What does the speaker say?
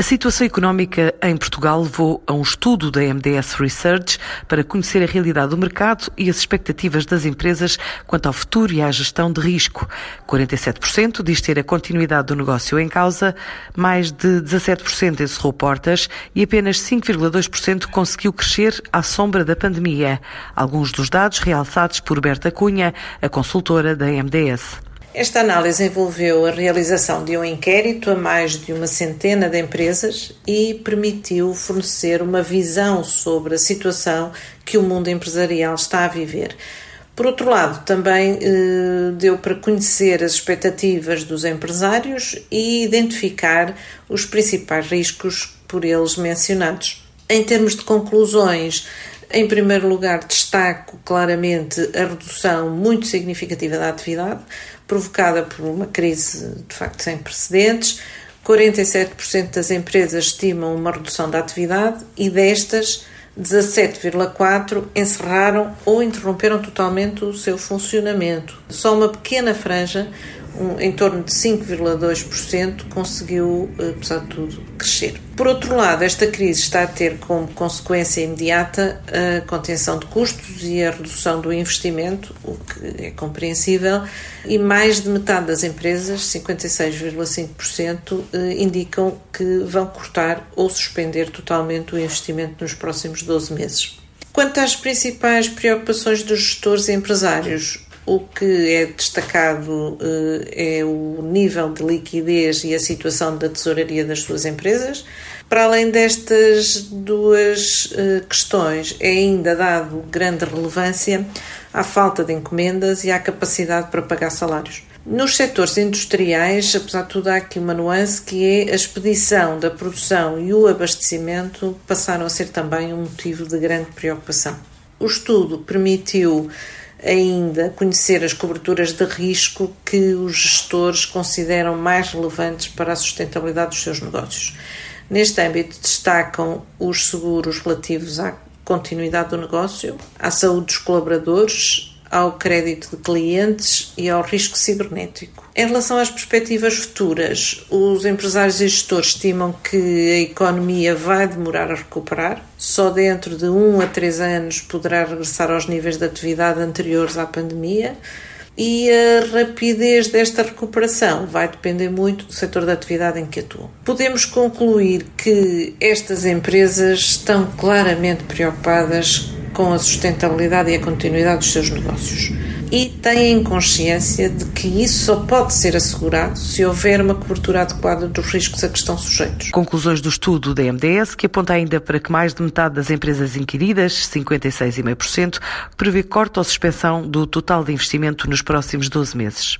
A situação económica em Portugal levou a um estudo da MDS Research para conhecer a realidade do mercado e as expectativas das empresas quanto ao futuro e à gestão de risco. 47% diz ter a continuidade do negócio em causa, mais de 17% encerrou portas e apenas 5,2% conseguiu crescer à sombra da pandemia. Alguns dos dados realçados por Berta Cunha, a consultora da MDS. Esta análise envolveu a realização de um inquérito a mais de uma centena de empresas e permitiu fornecer uma visão sobre a situação que o mundo empresarial está a viver. Por outro lado, também eh, deu para conhecer as expectativas dos empresários e identificar os principais riscos por eles mencionados. Em termos de conclusões, em primeiro lugar, destaco claramente a redução muito significativa da atividade, provocada por uma crise de facto sem precedentes. 47% das empresas estimam uma redução da atividade e destas, 17,4% encerraram ou interromperam totalmente o seu funcionamento. Só uma pequena franja um, em torno de 5,2%, conseguiu, eh, apesar de tudo, crescer. Por outro lado, esta crise está a ter como consequência imediata a contenção de custos e a redução do investimento, o que é compreensível, e mais de metade das empresas, 56,5%, eh, indicam que vão cortar ou suspender totalmente o investimento nos próximos 12 meses. Quanto às principais preocupações dos gestores e empresários, o que é destacado eh, é o nível de liquidez e a situação da tesouraria das suas empresas. Para além destas duas eh, questões, é ainda dado grande relevância à falta de encomendas e à capacidade para pagar salários. Nos setores industriais, apesar de tudo, há aqui uma nuance que é a expedição da produção e o abastecimento passaram a ser também um motivo de grande preocupação. O estudo permitiu ainda conhecer as coberturas de risco que os gestores consideram mais relevantes para a sustentabilidade dos seus negócios. Neste âmbito, destacam os seguros relativos à continuidade do negócio, à saúde dos colaboradores, ao crédito de clientes e ao risco cibernético. Em relação às perspectivas futuras, os empresários e gestores estimam que a economia vai demorar a recuperar. Só dentro de um a três anos poderá regressar aos níveis de atividade anteriores à pandemia. E a rapidez desta recuperação vai depender muito do setor da atividade em que atuam. Podemos concluir que estas empresas estão claramente preocupadas com a sustentabilidade e a continuidade dos seus negócios. E têm consciência de que isso só pode ser assegurado se houver uma cobertura adequada dos riscos a que estão sujeitos. Conclusões do estudo da MDS, que aponta ainda para que mais de metade das empresas inquiridas, 56,5%, prevê corte ou suspensão do total de investimento nos próximos 12 meses.